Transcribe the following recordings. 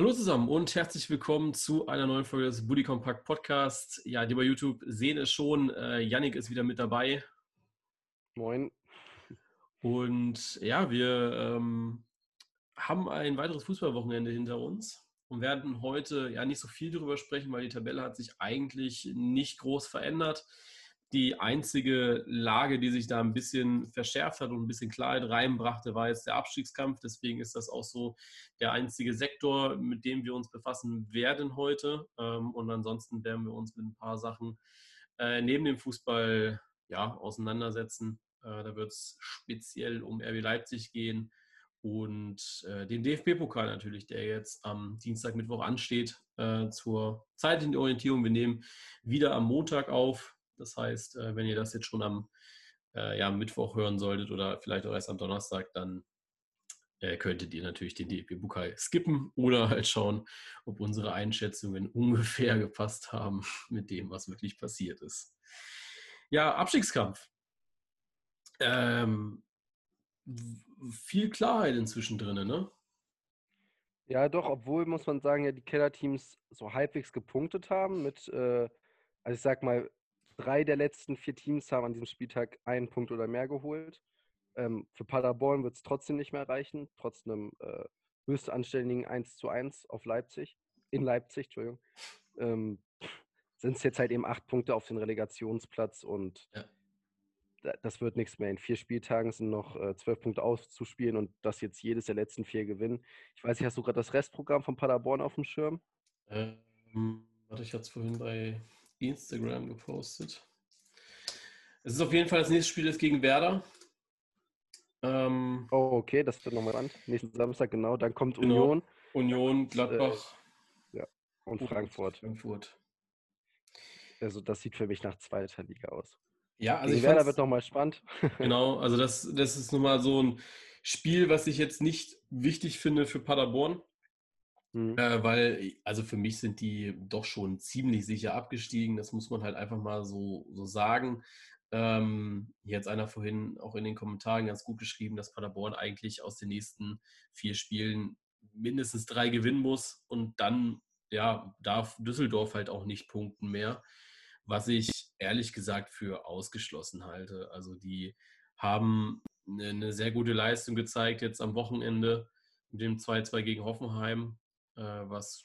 Hallo zusammen und herzlich willkommen zu einer neuen Folge des Buddy Compact Podcast. Ja, die bei YouTube sehen es schon. Äh, Yannick ist wieder mit dabei. Moin. Und ja, wir ähm, haben ein weiteres Fußballwochenende hinter uns und werden heute ja nicht so viel darüber sprechen, weil die Tabelle hat sich eigentlich nicht groß verändert. Die einzige Lage, die sich da ein bisschen verschärft hat und ein bisschen Klarheit reinbrachte, war jetzt der Abstiegskampf. Deswegen ist das auch so der einzige Sektor, mit dem wir uns befassen werden heute. Ähm, und ansonsten werden wir uns mit ein paar Sachen äh, neben dem Fußball ja, auseinandersetzen. Äh, da wird es speziell um RB Leipzig gehen und äh, den DFB-Pokal natürlich, der jetzt am Dienstag, Mittwoch ansteht zur zeitlichen Orientierung. Wir nehmen wieder am Montag auf. Das heißt, äh, wenn ihr das jetzt schon am äh, ja, Mittwoch hören solltet oder vielleicht auch erst am Donnerstag, dann äh, könntet ihr natürlich den DFB-Pokal skippen oder halt schauen, ob unsere Einschätzungen ungefähr gepasst haben mit dem, was wirklich passiert ist. Ja, Abstiegskampf. Ähm, viel Klarheit inzwischen drin, ne? Ja, doch, obwohl, muss man sagen, ja die Kellerteams so halbwegs gepunktet haben mit, äh, also ich sag mal, drei der letzten vier Teams haben an diesem Spieltag einen Punkt oder mehr geholt. Ähm, für Paderborn wird es trotzdem nicht mehr reichen, trotz einem äh, höchst anständigen 1 zu 1 auf Leipzig, in Leipzig, Entschuldigung. Ähm, sind es jetzt halt eben acht Punkte auf den Relegationsplatz und ja. das wird nichts mehr. In vier Spieltagen sind noch äh, zwölf Punkte auszuspielen und das jetzt jedes der letzten vier gewinnen. Ich weiß nicht, hast du gerade das Restprogramm von Paderborn auf dem Schirm? Ähm, warte, ich hatte es vorhin bei Instagram gepostet. Es ist auf jeden Fall das nächste Spiel ist gegen Werder. Ähm, oh, okay, das wird nochmal ran. Nächsten Samstag, genau. Dann kommt genau. Union. Union, Gladbach. Äh, ja, und Frankfurt. Frankfurt. Also, das sieht für mich nach zweiter Liga aus. Ja, also gegen ich Werder wird nochmal spannend. genau, also das, das ist nochmal so ein Spiel, was ich jetzt nicht wichtig finde für Paderborn. Mhm. Äh, weil, also für mich sind die doch schon ziemlich sicher abgestiegen. Das muss man halt einfach mal so, so sagen. Ähm, hier hat einer vorhin auch in den Kommentaren ganz gut geschrieben, dass Paderborn eigentlich aus den nächsten vier Spielen mindestens drei gewinnen muss und dann ja, darf Düsseldorf halt auch nicht punkten mehr, was ich ehrlich gesagt für ausgeschlossen halte. Also die haben eine, eine sehr gute Leistung gezeigt jetzt am Wochenende mit dem 2-2 gegen Hoffenheim was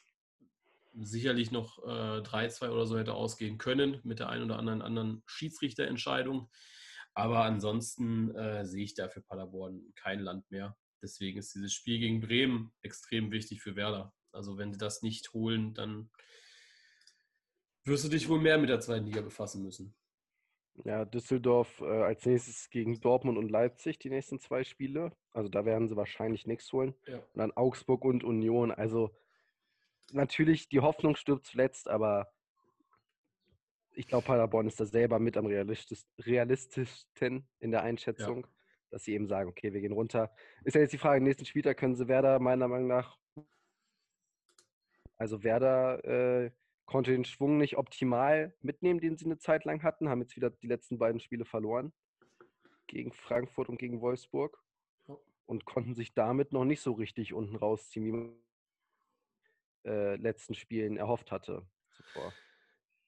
sicherlich noch äh, 3-2 oder so hätte ausgehen können mit der einen oder anderen anderen Schiedsrichterentscheidung. Aber ansonsten äh, sehe ich da für Paderborn kein Land mehr. Deswegen ist dieses Spiel gegen Bremen extrem wichtig für Werder. Also wenn sie das nicht holen, dann wirst du dich wohl mehr mit der zweiten Liga befassen müssen. Ja, Düsseldorf äh, als nächstes gegen Dortmund und Leipzig die nächsten zwei Spiele. Also da werden sie wahrscheinlich nichts holen. Ja. Und dann Augsburg und Union. Also natürlich, die Hoffnung stirbt zuletzt, aber ich glaube, Paderborn ist da selber mit am realistisch, realistischsten in der Einschätzung, ja. dass sie eben sagen, okay, wir gehen runter. Ist ja jetzt die Frage, nächsten Spieltag können sie Werder meiner Meinung nach, also Werder äh, konnte den Schwung nicht optimal mitnehmen, den sie eine Zeit lang hatten, haben jetzt wieder die letzten beiden Spiele verloren gegen Frankfurt und gegen Wolfsburg und konnten sich damit noch nicht so richtig unten rausziehen, wie man äh, letzten Spielen erhofft hatte zuvor.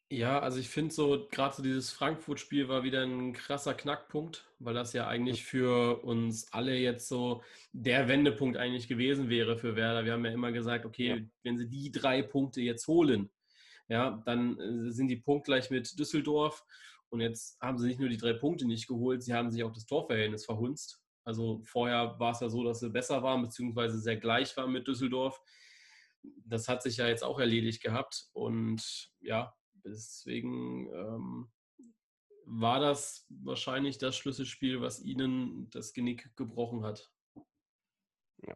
Ja, also ich finde so, gerade so dieses Frankfurt-Spiel war wieder ein krasser Knackpunkt, weil das ja eigentlich für uns alle jetzt so der Wendepunkt eigentlich gewesen wäre für Werder. Wir haben ja immer gesagt, okay, ja. wenn sie die drei Punkte jetzt holen, ja, dann äh, sind die punktgleich mit Düsseldorf. Und jetzt haben sie nicht nur die drei Punkte nicht geholt, sie haben sich auch das Torverhältnis verhunzt. Also vorher war es ja so, dass sie besser waren, beziehungsweise sehr gleich waren mit Düsseldorf das hat sich ja jetzt auch erledigt gehabt. Und ja, deswegen ähm, war das wahrscheinlich das Schlüsselspiel, was ihnen das Genick gebrochen hat. Ja.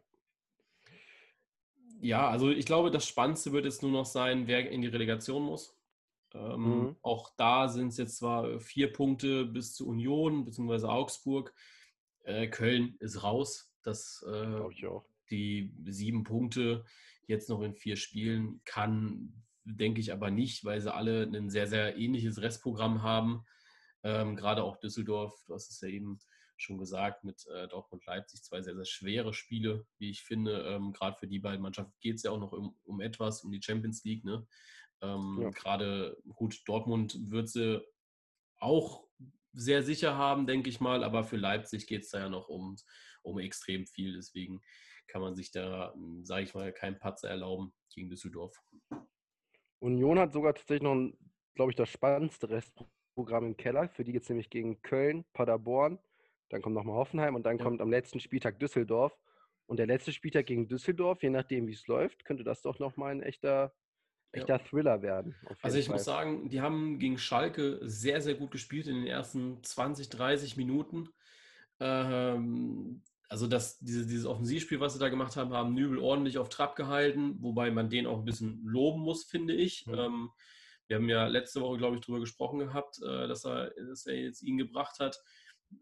Ja, also ich glaube, das Spannendste wird jetzt nur noch sein, wer in die Relegation muss. Ähm, mhm. Auch da sind es jetzt zwar vier Punkte bis zur Union bzw. Augsburg. Äh, Köln ist raus. Das äh, die sieben Punkte jetzt noch in vier Spielen kann, denke ich aber nicht, weil sie alle ein sehr, sehr ähnliches Restprogramm haben. Ähm, gerade auch Düsseldorf, du hast es ja eben schon gesagt, mit äh, Dortmund-Leipzig zwei sehr, sehr schwere Spiele, wie ich finde. Ähm, Gerade für die beiden Mannschaften geht es ja auch noch um, um, etwas, um die Champions League. Ne? Ähm, ja. Gerade gut, Dortmund wird sie auch sehr sicher haben, denke ich mal, aber für Leipzig geht es da ja noch um, um extrem viel. Deswegen kann man sich da, sage ich mal, keinen Patzer erlauben gegen Düsseldorf. Union hat sogar tatsächlich noch, glaube ich, das spannendste Restprogramm im Keller. Für die geht es nämlich gegen Köln, Paderborn, dann kommt nochmal Hoffenheim und dann ja. kommt am letzten Spieltag Düsseldorf. Und der letzte Spieltag gegen Düsseldorf, je nachdem, wie es läuft, könnte das doch nochmal ein echter, echter ja. Thriller werden. Also ich Fall. muss sagen, die haben gegen Schalke sehr, sehr gut gespielt in den ersten 20, 30 Minuten. Ähm, also das, diese, dieses Offensivspiel, was sie da gemacht haben, haben Nübel ordentlich auf Trab gehalten, wobei man den auch ein bisschen loben muss, finde ich. Mhm. Ähm, wir haben ja letzte Woche, glaube ich, darüber gesprochen gehabt, äh, dass, er, dass er jetzt ihn gebracht hat.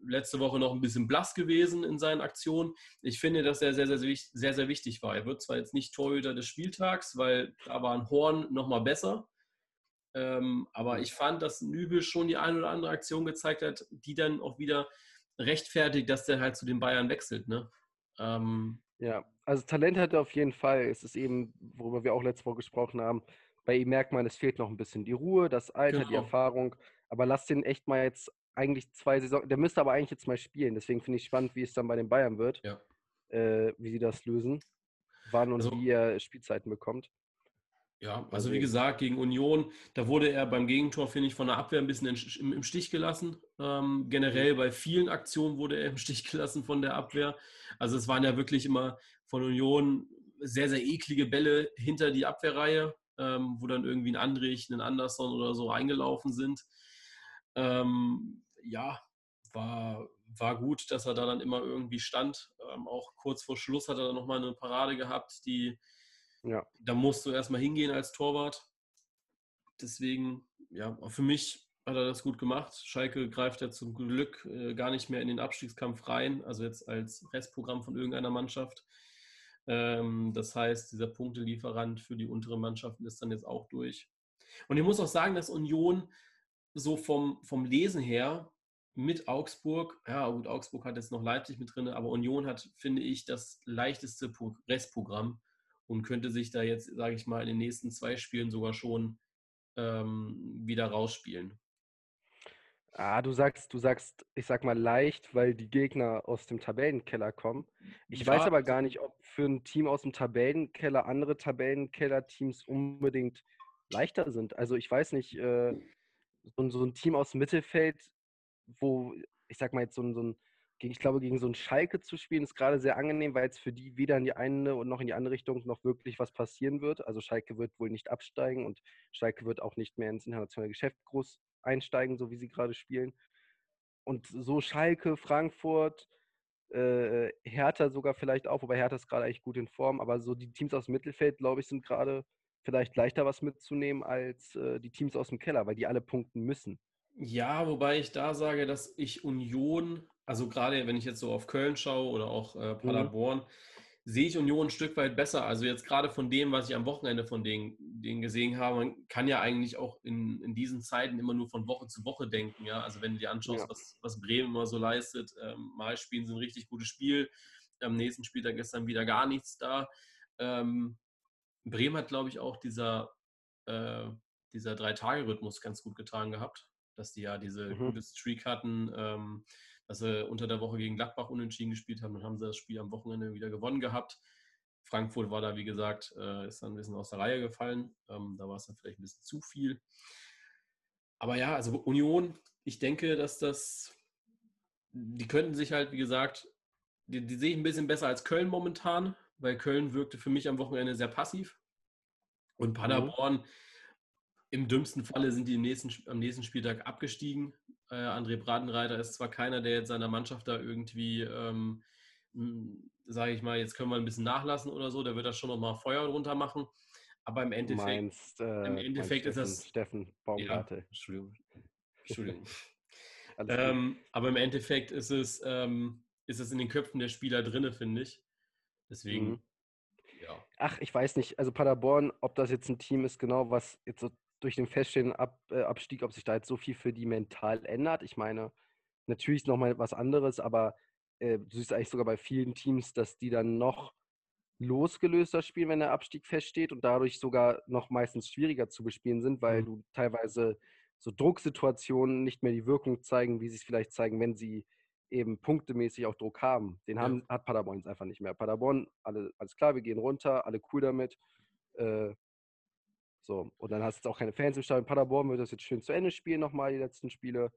Letzte Woche noch ein bisschen blass gewesen in seinen Aktionen. Ich finde, dass er sehr, sehr, sehr, sehr wichtig war. Er wird zwar jetzt nicht Torhüter des Spieltags, weil da war ein Horn nochmal besser. Ähm, aber ich fand, dass Nübel schon die eine oder andere Aktion gezeigt hat, die dann auch wieder rechtfertigt, dass der halt zu den Bayern wechselt. Ne? Ähm, ja, also Talent hat er auf jeden Fall. Es ist eben, worüber wir auch letzte Woche gesprochen haben, bei ihm merkt man, es fehlt noch ein bisschen die Ruhe, das Alter, genau. die Erfahrung. Aber lass den echt mal jetzt eigentlich zwei Saison, der müsste aber eigentlich jetzt mal spielen. Deswegen finde ich spannend, wie es dann bei den Bayern wird, ja. äh, wie sie das lösen, wann und also, wie er Spielzeiten bekommt. Ja, also wie gesagt, gegen Union, da wurde er beim Gegentor, finde ich, von der Abwehr ein bisschen im, Stich gelassen. Ähm, generell bei vielen Aktionen wurde er im Stich gelassen von der Abwehr. Also es waren ja wirklich immer von Union sehr, sehr eklige Bälle hinter die Abwehrreihe, ähm, wo dann irgendwie ein Andrich, ein Anderson oder so reingelaufen sind. Ähm, ja, war, war gut, dass er da dann immer irgendwie stand. Ähm, auch kurz vor Schluss hat er dann nochmal eine Parade gehabt, die ja. Da musst du erstmal hingehen als Torwart. Deswegen, ja, für mich hat er das gut gemacht. Schalke greift ja zum Glück äh, gar nicht mehr in den Abstiegskampf rein, also jetzt als Restprogramm von irgendeiner Mannschaft. Ähm, das heißt, dieser Punktelieferant für die untere Mannschaften ist dann jetzt auch durch. Und ich muss auch sagen, dass Union so vom, vom Lesen her mit Augsburg, ja gut, Augsburg hat jetzt noch Leipzig mit drin, aber Union hat, finde ich, das leichteste Restprogramm und könnte sich da jetzt, sage ich mal, in den nächsten zwei Spielen sogar schon ähm, wieder rausspielen. Ah, du sagst, du sagst, ich sag mal leicht, weil die Gegner aus dem Tabellenkeller kommen. Ich ja, weiß aber gar nicht, ob für ein Team aus dem Tabellenkeller andere Tabellenkeller-Teams unbedingt leichter sind. Also ich weiß nicht, äh, so, ein Team aus dem Mittelfeld, wo, ich sag mal jetzt so ein, so ein ich glaube, gegen so einen Schalke zu spielen, ist gerade sehr angenehm, weil jetzt für die weder in die eine und noch in die andere Richtung noch wirklich was passieren wird. Also Schalke wird wohl nicht absteigen und Schalke wird auch nicht mehr ins internationale Geschäft groß einsteigen, so wie sie gerade spielen. Und so Schalke, Frankfurt, äh, Hertha sogar vielleicht auch, wobei Hertha ist gerade eigentlich gut in Form, aber so die Teams aus dem Mittelfeld, glaube ich, sind gerade vielleicht leichter was mitzunehmen als äh, die Teams aus dem Keller, weil die alle punkten müssen. Ja, wobei ich da sage, dass ich Union also gerade wenn ich jetzt so auf Köln schaue oder auch äh. Paderborn, mhm. sehe ich Union ein Stück weit besser. Also jetzt gerade von dem, was ich am Wochenende von denen, denen gesehen habe, man kann ja eigentlich auch in, in diesen Zeiten immer nur von Woche zu Woche denken. Ja? Also wenn du dir anschaust, ja. was, was Bremen immer so leistet, ähm, mal spielen sie ein richtig gutes Spiel, am nächsten Spieltag gestern wieder gar nichts da. Ähm, Bremen hat, glaube ich, auch dieser, äh, dieser Drei-Tage-Rhythmus ganz gut getan gehabt, dass die ja diese mhm. gute Streak hatten. Ähm, dass sie unter der Woche gegen Gladbach unentschieden gespielt haben. Dann haben sie das Spiel am Wochenende wieder gewonnen gehabt. Frankfurt war da, wie gesagt, äh, ist dann ein bisschen aus der Reihe gefallen. Ähm, da war es dann vielleicht ein bisschen zu viel. Aber ja, also Union, ich denke, dass das, die könnten sich halt, wie gesagt, die, die sehe ich ein bisschen besser als Köln momentan, weil Köln wirkte für mich am Wochenende sehr passiv. Und mhm. Paderborn, mhm. Im dümmsten Falle sind die nächsten, am nächsten Spieltag abgestiegen. Äh, André Bratenreiter ist zwar keiner, der jetzt seiner Mannschaft da irgendwie, ähm, sage ich mal, jetzt können wir ein bisschen nachlassen oder so, der wird da schon nochmal Feuer drunter machen. Aber im Endeffekt, meinst, äh, im Endeffekt ist das. Steffen Baumgarte. Ja, Entschuldigung. Entschuldigung. ähm, aber im Endeffekt ist es, ähm, ist es in den Köpfen der Spieler drin, finde ich. Deswegen. Mhm. Ja. Ach, ich weiß nicht. Also Paderborn, ob das jetzt ein Team ist, genau, was jetzt so durch den feststehenden Ab, äh, Abstieg, ob sich da jetzt so viel für die mental ändert. Ich meine, natürlich nochmal was anderes, aber äh, du siehst eigentlich sogar bei vielen Teams, dass die dann noch losgelöster spielen, wenn der Abstieg feststeht und dadurch sogar noch meistens schwieriger zu bespielen sind, weil mhm. du teilweise so Drucksituationen nicht mehr die Wirkung zeigen, wie sie es vielleicht zeigen, wenn sie eben punktemäßig auch Druck haben. Den haben, ja. hat Paderborn jetzt einfach nicht mehr. Paderborn, alle, alles klar, wir gehen runter, alle cool damit. Äh, so, und dann hast du jetzt auch keine Fans im Stadion. Paderborn wird das jetzt schön zu Ende spielen, nochmal die letzten Spiele.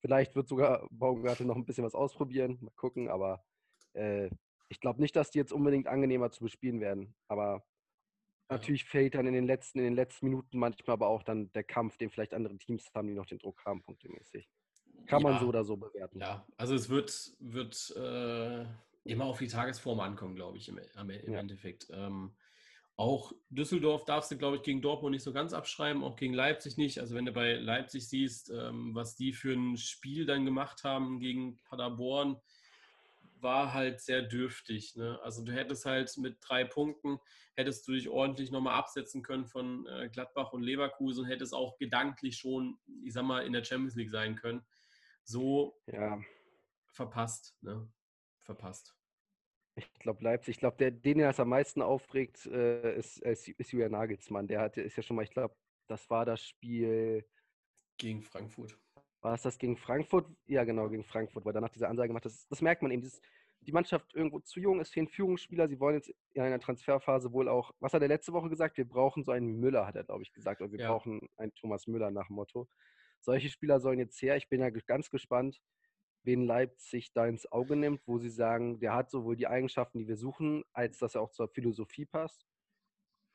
Vielleicht wird sogar Baumgartel noch ein bisschen was ausprobieren, mal gucken, aber äh, ich glaube nicht, dass die jetzt unbedingt angenehmer zu bespielen werden. Aber natürlich fehlt dann in den letzten, in den letzten Minuten manchmal aber auch dann der Kampf, den vielleicht andere Teams haben, die noch den Druck haben, punktemäßig. Kann ja, man so oder so bewerten. Ja, also es wird, wird äh, immer auf die Tagesform ankommen, glaube ich, im, im ja. Endeffekt. Ähm, auch Düsseldorf darfst du, glaube ich, gegen Dortmund nicht so ganz abschreiben, auch gegen Leipzig nicht. Also wenn du bei Leipzig siehst, ähm, was die für ein Spiel dann gemacht haben gegen Paderborn, war halt sehr dürftig. Ne? Also du hättest halt mit drei Punkten, hättest du dich ordentlich nochmal absetzen können von äh, Gladbach und Leverkusen und hättest auch gedanklich schon, ich sag mal, in der Champions League sein können. So ja. verpasst. Ne? Verpasst. Ich glaube, Leipzig, ich glaube, der, den, der es am meisten aufregt, äh, ist, ist, ist Julian Nagelsmann. Der hatte, ist ja schon mal, ich glaube, das war das Spiel gegen Frankfurt. War es das gegen Frankfurt? Ja, genau, gegen Frankfurt, weil danach diese Ansage gemacht das, das merkt man eben. Dieses, die Mannschaft irgendwo zu jung, es fehlen Führungsspieler. Sie wollen jetzt in einer Transferphase wohl auch, was hat er letzte Woche gesagt? Wir brauchen so einen Müller, hat er, glaube ich, gesagt. Oder wir ja. brauchen einen Thomas Müller nach dem Motto. Solche Spieler sollen jetzt her. Ich bin ja ganz gespannt, wen Leipzig da ins Auge nimmt, wo sie sagen, der hat sowohl die Eigenschaften, die wir suchen, als dass er auch zur Philosophie passt.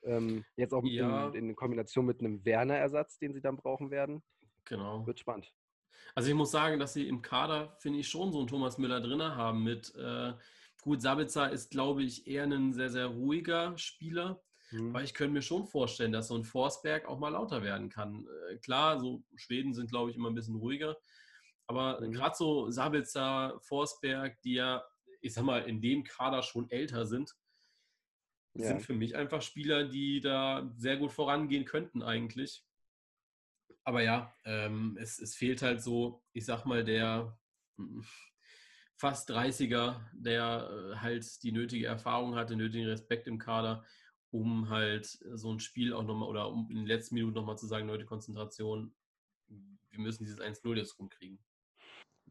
Ähm, jetzt auch ja. in, in, Kombination mit einem Werner-Ersatz, den sie dann brauchen werden. Genau. Wird spannend. Also ich muss sagen, dass sie im Kader, finde ich, schon so einen Thomas Müller drin haben mit äh, gut, Sabitzer ist, glaube ich, eher ein sehr, sehr ruhiger Spieler. Mhm. Aber ich könnte mir schon vorstellen, dass so ein Forsberg auch mal lauter werden kann. Äh, klar, so Schweden sind, glaube ich, immer ein bisschen ruhiger. Aber mhm. gerade so Sabitzer, Forsberg, die ja, ich sag mal, in dem Kader schon älter sind, ja. sind für mich einfach Spieler, die da sehr gut vorangehen könnten eigentlich. Aber ja, ähm, es, es fehlt halt so, ich sag mal, der hm, fast 30er, der äh, halt die nötige Erfahrung hat, den nötigen Respekt im Kader, um halt so ein Spiel auch nochmal oder um in den letzten Minuten nochmal zu sagen, Leute, Konzentration, wir müssen dieses 1-0 jetzt rumkriegen.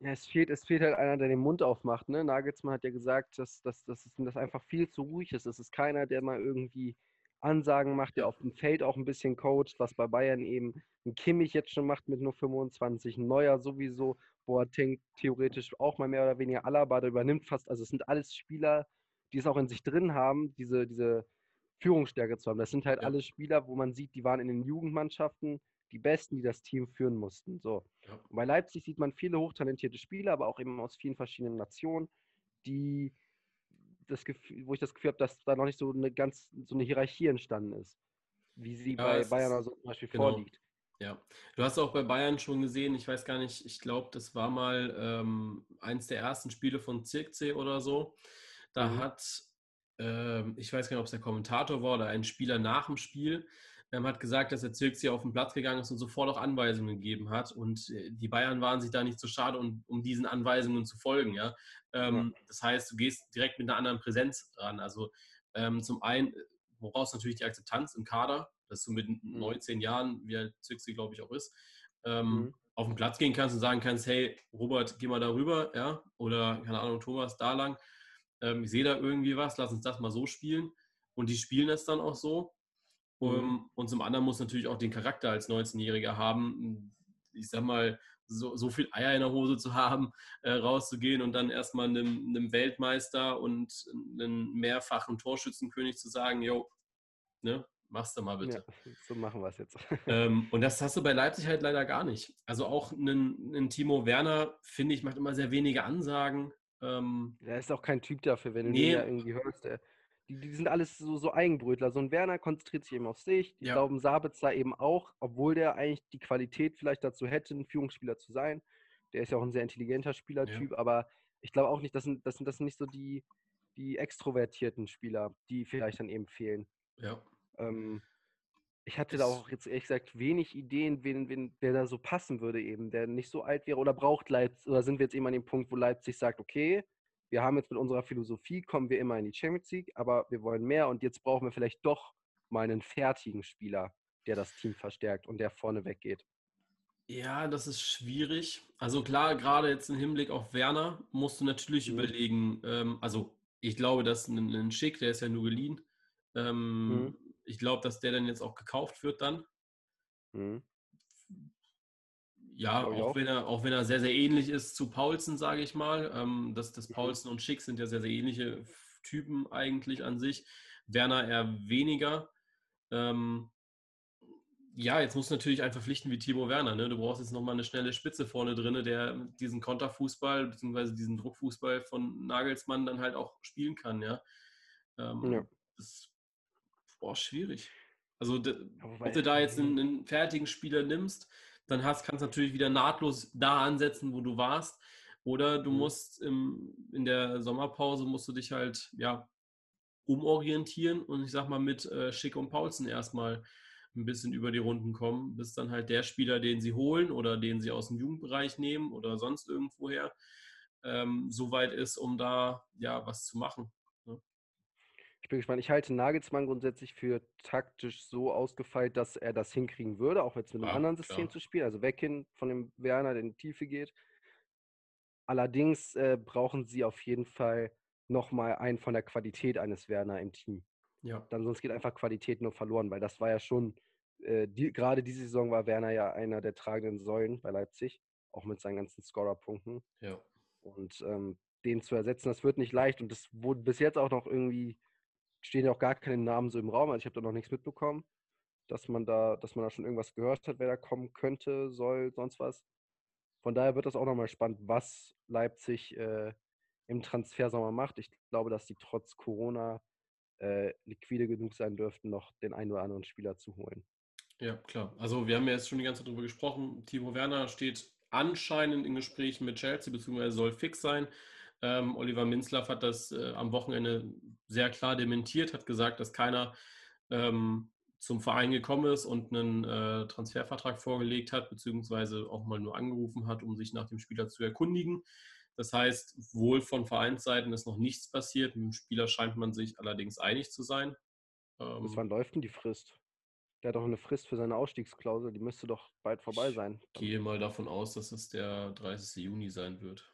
Ja, es fehlt, es fehlt halt einer, der den Mund aufmacht. Ne? Nagelsmann hat ja gesagt, dass, dass, dass, dass einfach viel zu ruhig ist. Es ist keiner, der mal irgendwie Ansagen macht, der auf dem Feld auch ein bisschen coacht, was bei Bayern eben ein Kimmich jetzt schon macht mit nur 25, ein Neuer sowieso, Boateng theoretisch auch mal mehr oder weniger Alaba, der übernimmt fast, also es sind alles Spieler, die es auch in sich drin haben, diese, diese Führungsstärke zu haben. Das sind halt ja. alle Spieler, wo man sieht, die waren in den Jugendmannschaften, die Besten, die das Team führen mussten. So. Ja. Bei Leipzig sieht man viele hochtalentierte Spieler, aber auch eben aus vielen verschiedenen Nationen, die das Gefühl, wo ich das Gefühl habe, dass da noch nicht so eine ganz so eine Hierarchie entstanden ist, wie sie ja, bei Bayern also zum Beispiel genau. vorliegt. Ja, du hast auch bei Bayern schon gesehen, ich weiß gar nicht, ich glaube, das war mal ähm, eins der ersten Spiele von Zirkzee oder so. Da mhm. hat, ähm, ich weiß gar nicht, ob es der Kommentator war oder ein Spieler nach dem Spiel, hat gesagt, dass der Zirkzee auf den Platz gegangen ist und sofort auch Anweisungen gegeben hat. Und äh, die Bayern waren sich da nicht so schade, um, um diesen Anweisungen zu folgen. Ja? Ähm, ja. Das heißt, du gehst direkt mit einer anderen Präsenz ran. Also ähm, zum einen, woraus natürlich die Akzeptanz im Kader, dass du mit mhm. 19 Jahren, wie alt Zirkzee, glaube ich, auch ist, ähm, mhm. auf den Platz gehen kannst und sagen kannst, hey, Robert, geh mal darüber, ja, oder, keine Ahnung, Thomas, da lang. Ähm, ich sehe da irgendwie was, lass uns das mal so spielen. Und die spielen es dann auch so. Mhm. Ähm, und zum anderen muss natürlich auch den Charakter als 19-Jähriger haben, ich sag mal, so, so viel Eier in der Hose zu haben, äh, rauszugehen und dann erstmal einem, einem Weltmeister und einem mehrfachen Torschützenkönig zu sagen, jo, ne, machst du mal bitte. Ja, so machen wir es jetzt. ähm, und das hast du bei Leipzig halt leider gar nicht. Also auch ein Timo Werner, finde ich, macht immer sehr wenige Ansagen. Ähm, er ist auch kein Typ dafür, wenn du nee. ihn ja irgendwie hörst. Der, die, die sind alles so, so Eigenbrötler. So ein Werner konzentriert sich eben auf sich. Ich ja. glaube, ein Sabitzer eben auch, obwohl der eigentlich die Qualität vielleicht dazu hätte, ein Führungsspieler zu sein. Der ist ja auch ein sehr intelligenter Spielertyp, ja. aber ich glaube auch nicht, das sind, das sind, das sind nicht so die, die extrovertierten Spieler, die vielleicht dann eben fehlen. Ja. Ähm, Ich hatte da auch jetzt ehrlich gesagt wenig Ideen, wen, wen, wer da so passen würde eben, der nicht so alt wäre oder braucht Leipzig, oder sind wir jetzt eben an dem Punkt, wo Leipzig sagt, okay, wir haben jetzt mit unserer Philosophie, kommen wir immer in die Champions League, aber wir wollen mehr und jetzt brauchen wir vielleicht doch mal einen fertigen Spieler, der das Team verstärkt und der vorne weggeht. Ja, das ist schwierig. Also klar, gerade jetzt im Hinblick auf Werner musst du natürlich mhm. überlegen, ähm, also ich glaube, dass ein, ein Schick, der ist ja nur geliehen, ähm, mhm ich glaube, dass der dann jetzt auch gekauft wird dann. Mhm. Ja, auch, auch, Wenn er, auch wenn er sehr, sehr ähnlich ist zu Paulsen, sage ich mal. Ähm, das, das mhm. Paulsen und Schick sind ja sehr, sehr ähnliche Typen eigentlich an sich. Werner eher weniger. Ähm, ja, jetzt musst du natürlich einen verpflichten wie Timo Werner. Ne? Du brauchst jetzt nochmal eine schnelle Spitze vorne drin, der diesen Konterfußball bzw. diesen Druckfußball von Nagelsmann dann halt auch spielen kann. Ja, ähm, ja. Das Boah, schwierig. Also, Wobei, ob du da jetzt einen, einen, fertigen Spieler nimmst, dann hast, kannst du natürlich wieder nahtlos da ansetzen, wo du warst. Oder du mhm. musst im, in der Sommerpause musst du dich halt ja umorientieren und ich sag mal mit äh, Schick und Paulsen erstmal ein bisschen über die Runden kommen, bis dann halt der Spieler, den sie holen oder den sie aus dem Jugendbereich nehmen oder sonst irgendwoher, ähm, so weit ist, um da ja was zu machen bin gespannt. Ich halte Nagelsmann grundsätzlich für taktisch so ausgefeilt, dass er das hinkriegen würde, auch jetzt mit einem ja, anderen System klar. zu spielen, also weg hin von dem Werner, der in die Tiefe geht. Allerdings äh, brauchen sie auf jeden Fall nochmal einen von der Qualität eines Werner im Team. Ja. Dann sonst geht einfach Qualität nur verloren, weil das war ja schon, äh, die, gerade diese Saison war Werner ja einer der tragenden Säulen bei Leipzig, auch mit seinen ganzen Scorerpunkten. Ja. Und ähm, den zu ersetzen, das wird nicht leicht und das wurde bis jetzt auch noch irgendwie stehen ja auch gar keine Namen so im Raum. Also ich habe da noch nichts mitbekommen, dass man da, dass man da schon irgendwas gehört hat, wer da kommen könnte, soll, sonst was. Von daher wird das auch nochmal spannend, was Leipzig äh, im Transfersommer macht. Ich glaube, dass sie trotz Corona äh, liquide genug sein dürften, noch den einen oder anderen Spieler zu holen. Ja, klar. Also wir haben ja jetzt schon die ganze Zeit darüber gesprochen. Timo Werner steht anscheinend in Gesprächen mit Chelsea, beziehungsweise soll fix sein. Ähm, Oliver Minzlaff hat das äh, am Wochenende sehr klar dementiert, hat gesagt, dass keiner ähm, zum Verein gekommen ist und einen äh, Transfervertrag vorgelegt hat, beziehungsweise auch mal nur angerufen hat, um sich nach dem Spieler zu erkundigen. Das heißt, wohl von Vereinsseiten ist noch nichts passiert. Mit dem Spieler scheint man sich allerdings einig zu sein. Ähm, Bis wann läuft denn die Frist? Der hat doch eine Frist für seine Ausstiegsklausel, die müsste doch bald vorbei sein. Ich gehe mal davon aus, dass es der 30. Juni sein wird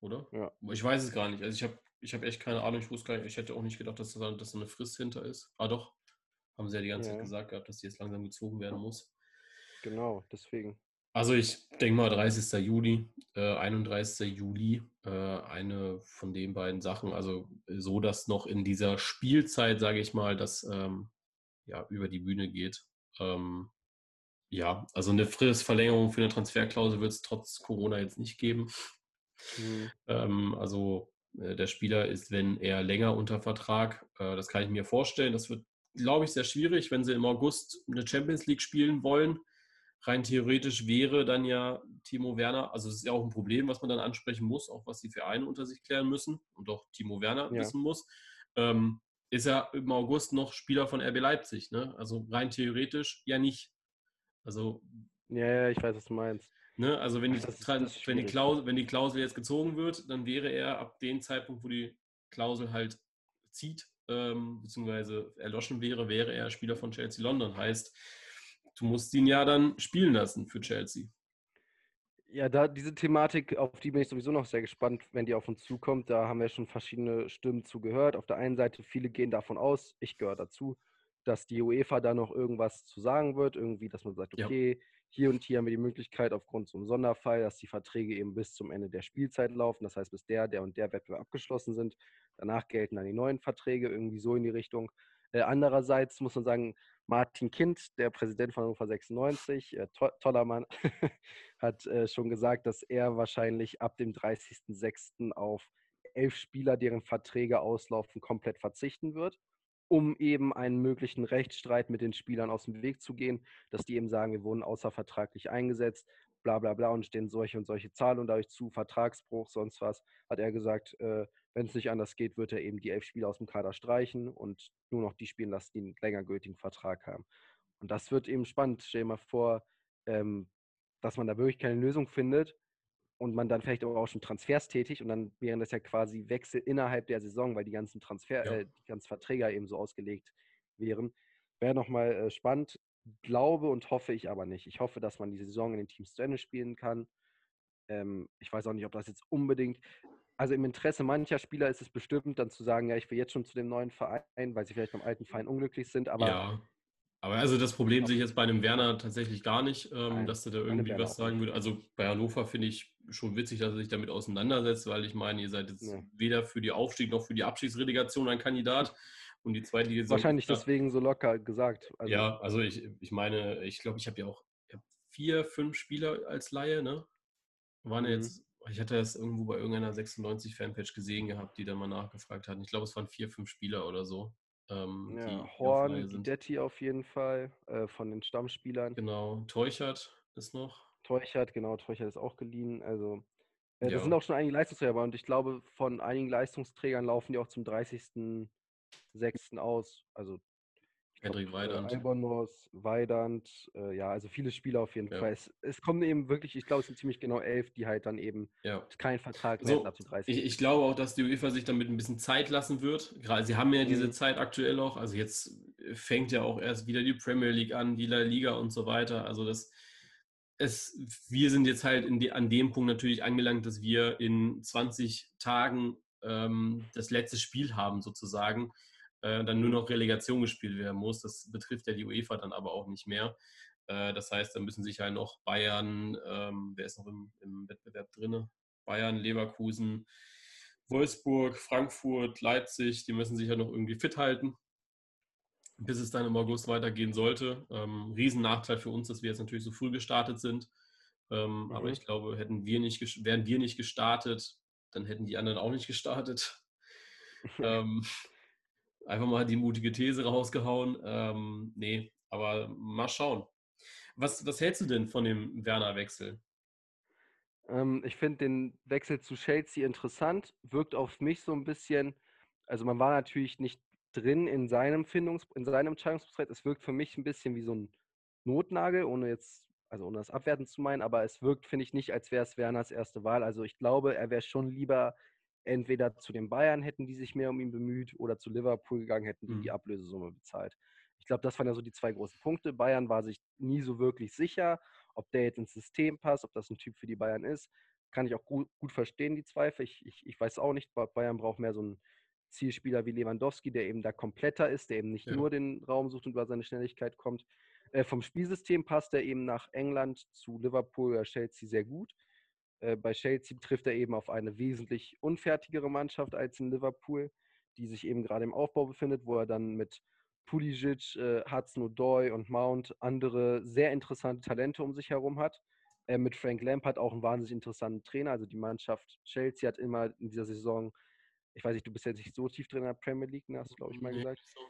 oder? Ja. Ich weiß es gar nicht. Also ich habe ich hab echt keine Ahnung. Ich wusste gar nicht, ich hätte auch nicht gedacht, dass da dass eine Frist hinter ist. Ah doch, haben sie ja die ganze ja. Zeit gesagt gehabt, dass die jetzt langsam gezogen werden muss. Genau, deswegen. Also ich denke mal 30. Juli, äh, 31. Juli, äh, eine von den beiden Sachen. Also so, dass noch in dieser Spielzeit, sage ich mal, das ähm, ja, über die Bühne geht. Ähm, ja, also eine Fristverlängerung für eine Transferklausel wird es trotz Corona jetzt nicht geben. Mhm. Ähm, also äh, der Spieler ist, wenn er länger unter Vertrag, äh, das kann ich mir vorstellen. Das wird, glaube ich, sehr schwierig, wenn sie im August eine Champions League spielen wollen. Rein theoretisch wäre dann ja Timo Werner, also es ist ja auch ein Problem, was man dann ansprechen muss, auch was die Vereine unter sich klären müssen und auch Timo Werner ja. wissen muss. Ähm, ist er im August noch Spieler von RB Leipzig, ne? Also rein theoretisch ja nicht. Also. Ja, ja, ich weiß, was du meinst. Ne? Also wenn die, ist, wenn, die Klausel, wenn die Klausel jetzt gezogen wird, dann wäre er ab dem Zeitpunkt, wo die Klausel halt zieht, ähm, beziehungsweise erloschen wäre, wäre er Spieler von Chelsea London. Heißt, du musst ihn ja dann spielen lassen für Chelsea. Ja, da diese Thematik, auf die bin ich sowieso noch sehr gespannt, wenn die auf uns zukommt. Da haben wir schon verschiedene Stimmen zugehört. Auf der einen Seite, viele gehen davon aus, ich gehöre dazu, dass die UEFA da noch irgendwas zu sagen wird. Irgendwie, dass man sagt, okay, ja hier und hier haben wir die Möglichkeit aufgrund einem Sonderfall, dass die Verträge eben bis zum Ende der Spielzeit laufen. Das heißt, bis der, der und der Wettbewerb abgeschlossen sind. Danach gelten dann die neuen Verträge irgendwie so in die Richtung. Äh, andererseits muss man sagen, Martin Kind, der Präsident von Hannover 96, äh, to toller Mann, hat äh, schon gesagt, dass er wahrscheinlich ab dem 30.06. auf elf Spieler, deren Verträge auslaufen, komplett verzichten wird um eben einen möglichen Rechtsstreit mit den Spielern aus dem Weg zu gehen, dass die eben sagen, wir wurden außervertraglich eingesetzt, bla bla bla und stehen solche und solche Zahlungen dadurch zu, Vertragsbruch, sonst was, hat er gesagt, äh, wenn es nicht anders geht, wird er eben die elf Spieler aus dem Kader streichen und nur noch die spielen lassen, die einen länger gültigen Vertrag haben. Und das wird eben spannend. Stell dir mal vor, ähm, dass man da wirklich keine Lösung findet und man dann vielleicht auch schon Transfers tätigt und dann wären das ja quasi Wechsel innerhalb der Saison, weil die ganzen Transfer, ja. äh, die ganzen Verträge eben so ausgelegt wären. Wäre nochmal äh, spannend. Glaube und hoffe ich aber nicht. Ich hoffe, dass man die Saison in den Teams zu Ende spielen kann. Ähm, ich weiß auch nicht, ob das jetzt unbedingt, also im Interesse mancher Spieler ist es bestimmt, dann zu sagen, ja, ich will jetzt schon zu dem neuen Verein, weil sie vielleicht beim alten Verein unglücklich sind, aber ja. Aber also das Problem sehe ich jetzt bei einem Werner tatsächlich gar nicht, ähm, dass er da irgendwie was sagen würde. Also bei Hannover finde ich schon witzig, dass er sich damit auseinandersetzt, weil ich meine, ihr seid jetzt ja. weder für die Aufstieg noch für die Abstiegsrelegation ein Kandidat. Und die zweite Liga Wahrscheinlich deswegen so locker gesagt. Also ja, also ich, ich meine, ich glaube, ich habe ja auch hab vier, fünf Spieler als Laie, ne? Waren mhm. jetzt, ich hatte das irgendwo bei irgendeiner 96-Fanpage gesehen gehabt, die da mal nachgefragt hatten. Ich glaube, es waren vier, fünf Spieler oder so. Ähm, ja, Horn, Guidetti auf jeden Fall, äh, von den Stammspielern. Genau, Teuchert ist noch. Teuchert, genau, Teuchert ist auch geliehen. Also, äh, das sind auch schon einige Leistungsträger und ich glaube, von einigen Leistungsträgern laufen die auch zum 30.06. aus. Also, Hendrik Weidand. Äh, Albonos, Weidand, äh, ja, also viele Spieler auf jeden ja. Fall. Es, es, kommen eben wirklich, ich glaube, es sind ziemlich genau elf, die halt dann eben ja. keinen Vertrag mehr so, ab zum 30. Ich, ich, glaube auch, dass die UEFA sich damit ein bisschen Zeit lassen wird. Gerade, sie haben ja mhm. diese Zeit aktuell auch. Also jetzt fängt ja auch erst wieder die Premier League an, die La Liga und so weiter. Also das es, wir sind jetzt halt die, an dem Punkt natürlich angelangt, dass wir in 20 Tagen ähm, das letzte Spiel haben sozusagen äh, dann nur noch Relegation gespielt werden muss. Das betrifft ja die UEFA dann aber auch nicht mehr. Äh, das heißt, da müssen sich halt noch Bayern, ähm, wer ist noch im, im Wettbewerb drin? Bayern, Leverkusen, Wolfsburg, Frankfurt, Leipzig, die müssen sich ja noch irgendwie fit halten, bis es dann im August weitergehen sollte. Ähm, Riesennachteil für uns, dass wir jetzt natürlich so früh gestartet sind. Ähm, mhm. Aber ich glaube, hätten wir nicht, wären wir nicht gestartet, dann hätten die anderen auch nicht gestartet. ähm, Einfach mal die mutige These rausgehauen. Ähm, nee, aber mal schauen. Was, was hältst du denn von dem Werner-Wechsel? Ähm, ich finde den Wechsel zu Chelsea interessant. Wirkt auf mich so ein bisschen, also man war natürlich nicht drin in seinem Findungs-, in seinem Entscheidungsprozess. Es wirkt für mich ein bisschen wie so ein Notnagel, ohne jetzt, also ohne das abwerten zu meinen, aber es wirkt, finde ich, nicht, als wäre es Werners erste Wahl. Also ich glaube, er wäre schon lieber entweder zu den Bayern hätten die sich mehr um ihn bemüht oder zu Liverpool gegangen hätten die mhm. die Ablösesumme bezahlt. Ich glaube, das waren ja so die zwei großen Punkte. Bayern war sich nie so wirklich sicher, ob der jetzt ins System passt, ob das ein Typ für die Bayern ist. Kann ich auch gut, gut verstehen, die Zweifel. Ich, ich, ich weiß auch nicht, Bayern braucht mehr so einen Zielspieler wie Lewandowski, der eben da kompletter ist, der eben nicht ja. nur den Raum sucht und über seine Schnelligkeit kommt. Äh, vom Spielsystem passt er eben nach England zu Liverpool oder Chelsea sehr gut. Äh, bei Chelsea trifft er eben auf eine wesentlich unfertigere Mannschaft als in Liverpool, die sich eben gerade im Aufbau befindet, wo er dann mit Pulisic, äh, Hudson-Odoi und Mount andere sehr interessante Talente um sich herum hat. Äh, mit Frank Lampard auch einen wahnsinnig interessanten Trainer. Also die Mannschaft Chelsea hat immer in dieser Saison, ich weiß nicht, du bist jetzt nicht so tief drin in der Premier League, ne, hast du, glaube ich, mal nee, gesagt. So.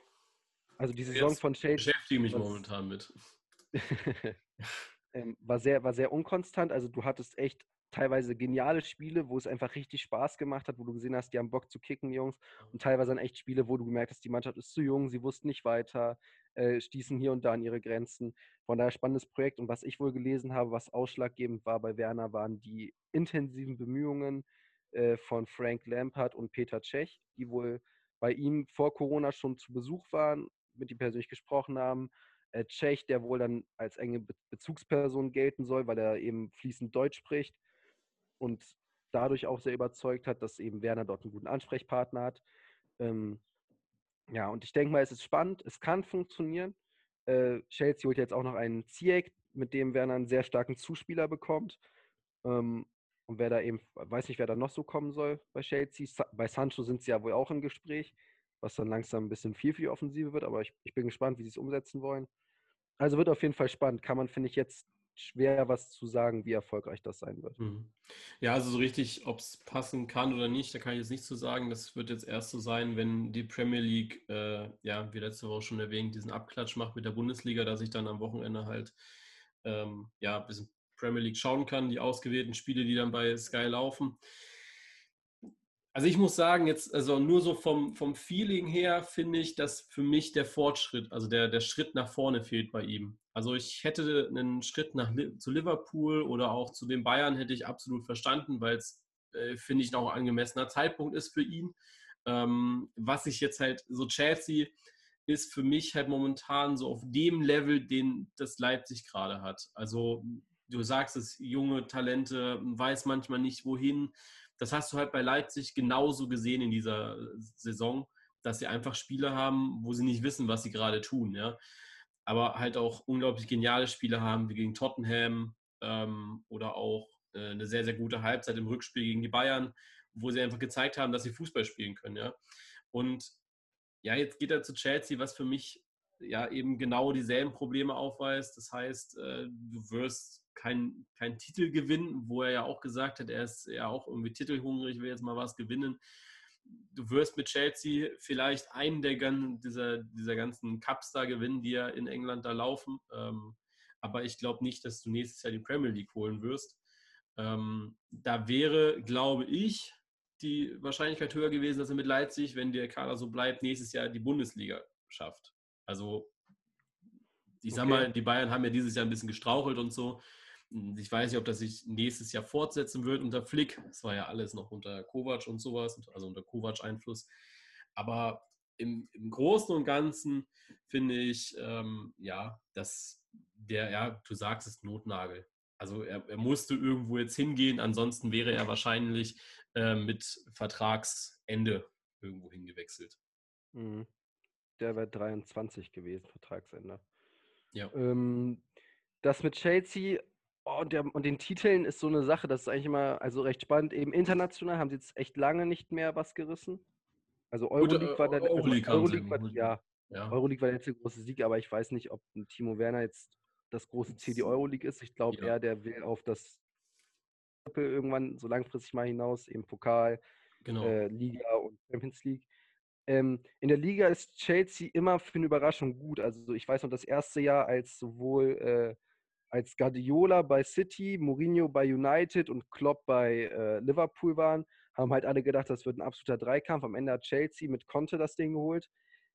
Also die Saison jetzt von Chelsea. Ich beschäftige mich momentan mit. ähm, war, sehr, war sehr unkonstant. Also du hattest echt teilweise geniale Spiele, wo es einfach richtig Spaß gemacht hat, wo du gesehen hast, die haben Bock zu kicken, Jungs. Und teilweise dann echt Spiele, wo du gemerkt hast, die Mannschaft ist zu jung, sie wussten nicht weiter, äh, stießen hier und da an ihre Grenzen. Von daher spannendes Projekt. Und was ich wohl gelesen habe, was ausschlaggebend war bei Werner, waren die intensiven Bemühungen äh, von Frank Lampard und Peter Cech, die wohl bei ihm vor Corona schon zu Besuch waren, mit ihm persönlich gesprochen haben. Äh, Cech, der wohl dann als enge Bezugsperson gelten soll, weil er eben fließend Deutsch spricht und dadurch auch sehr überzeugt hat, dass eben Werner dort einen guten Ansprechpartner hat. Ähm, ja, und ich denke mal, es ist spannend, es kann funktionieren. Äh, Chelsea holt jetzt auch noch einen Ziyech, mit dem Werner einen sehr starken Zuspieler bekommt. Ähm, und wer da eben, weiß nicht, wer da noch so kommen soll bei Chelsea. Bei Sancho sind sie ja wohl auch im Gespräch, was dann langsam ein bisschen viel für die Offensive wird, aber ich, ich bin gespannt, wie sie es umsetzen wollen. Also wird auf jeden Fall spannend. Kann man, finde ich, jetzt schwer, was zu sagen, wie erfolgreich das sein wird. Mhm. Ja, also so richtig, ob es passen kann oder nicht, da kann ich jetzt nicht zu sagen. Das wird jetzt erst so sein, wenn die Premier League, äh, ja, wie letzte Woche schon erwähnt, diesen Abklatsch macht mit der Bundesliga, dass ich dann am Wochenende halt, ähm, ja, ein bisschen Premier League schauen kann, die ausgewählten Spiele, die dann bei Sky laufen. Also ich muss sagen, jetzt, also nur so vom, vom Feeling her finde ich, dass für mich der Fortschritt, also der, der Schritt nach vorne fehlt bei ihm. Also ich hätte einen Schritt nach, zu Liverpool oder auch zu den Bayern hätte ich absolut verstanden, weil es, äh, finde ich, noch ein angemessener Zeitpunkt ist für ihn. Ähm, was ich jetzt halt, so Chelsea ist für mich halt momentan so auf dem Level, den das Leipzig gerade hat. Also du sagst es, junge Talente, weiß manchmal nicht wohin das hast du halt bei Leipzig genauso gesehen in dieser Saison, dass sie einfach Spiele haben, wo sie nicht wissen, was sie gerade tun. Ja? Aber halt auch unglaublich geniale Spiele haben, wie gegen Tottenham ähm, oder auch äh, eine sehr, sehr gute Halbzeit im Rückspiel gegen die Bayern, wo sie einfach gezeigt haben, dass sie Fußball spielen können. Ja? Und ja, jetzt geht er zu Chelsea, was für mich ja eben genau dieselben Probleme aufweist. Das heißt, äh, du wirst keinen kein Titel gewinnen, wo er ja auch gesagt hat, er ist ja auch irgendwie titelhungrig, will jetzt mal was gewinnen. Du wirst mit Chelsea vielleicht einen der dieser, dieser ganzen Cups da gewinnen, die ja in England da laufen. Ähm, aber ich glaube nicht, dass du nächstes Jahr die Premier League holen wirst. Ähm, da wäre, glaube ich, die Wahrscheinlichkeit höher gewesen, dass er mit Leipzig, wenn der Kader so bleibt, nächstes Jahr die Bundesliga schafft. Also ich sag okay. mal, die Bayern haben ja dieses Jahr ein bisschen gestrauchelt und so. Ich weiß nicht, ob das sich nächstes Jahr fortsetzen wird unter Flick. Das war ja alles noch unter Kovac und sowas, also unter Kovac-Einfluss. Aber im, im, Großen und Ganzen finde ich, ähm, ja, dass der, ja, du sagst es, Notnagel. Also er, er, musste irgendwo jetzt hingehen, ansonsten wäre er wahrscheinlich äh, mit Vertragsende irgendwo hingewechselt. Mhm. Der wäre 23 gewesen, Vertragsende. Ja. Ähm, das mit Chelsea Oh, und, der, und, den Titeln ist so eine Sache, das ist eigentlich immer also recht spannend. Eben international haben sie jetzt echt lange nicht mehr was gerissen. Also Euroleague Gut, war der Euroleague, also Euroleague war, ja, ja. Euroleague war der letzte große Sieg, aber ich weiß nicht, ob Timo Werner jetzt das große Ziel die Euroleague ist. Ich glaube ja. eher, der will auf das irgendwann so langfristig mal hinaus, eben Pokal, genau. äh, Liga und Champions League. Ähm, in der Liga ist Chelsea immer für eine Überraschung gut. Also ich weiß noch, das erste Jahr, als sowohl äh, als Guardiola bei City, Mourinho bei United und Klopp bei äh, Liverpool waren, haben halt alle gedacht, das wird ein absoluter Dreikampf. Am Ende hat Chelsea mit Conte das Ding geholt.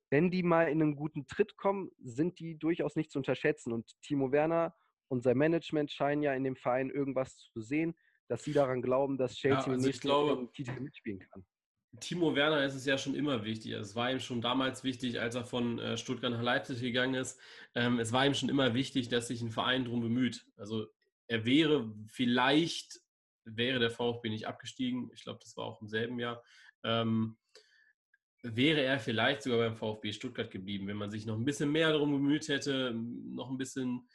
Wenn die mal in einen guten Tritt kommen, sind die durchaus nicht zu unterschätzen. Und Timo Werner und sein Management scheinen ja in dem Verein irgendwas zu sehen, dass sie daran glauben, dass Chelsea ja, also nächsten glaube, Titel mitspielen kann. Timo Werner ist es ja schon immer wichtig. Es war ihm schon damals wichtig, als er von äh, Stuttgart nach Leipzig gegangen ist. Ähm, es war ihm schon immer wichtig, dass sich ein Verein darum bemüht. Also er wäre vielleicht, wäre der VfB nicht abgestiegen, ich glaube, das war auch im selben Jahr, ähm, wäre er vielleicht sogar beim VfB Stuttgart geblieben, wenn man sich noch ein bisschen mehr darum bemüht hätte, noch ein bisschen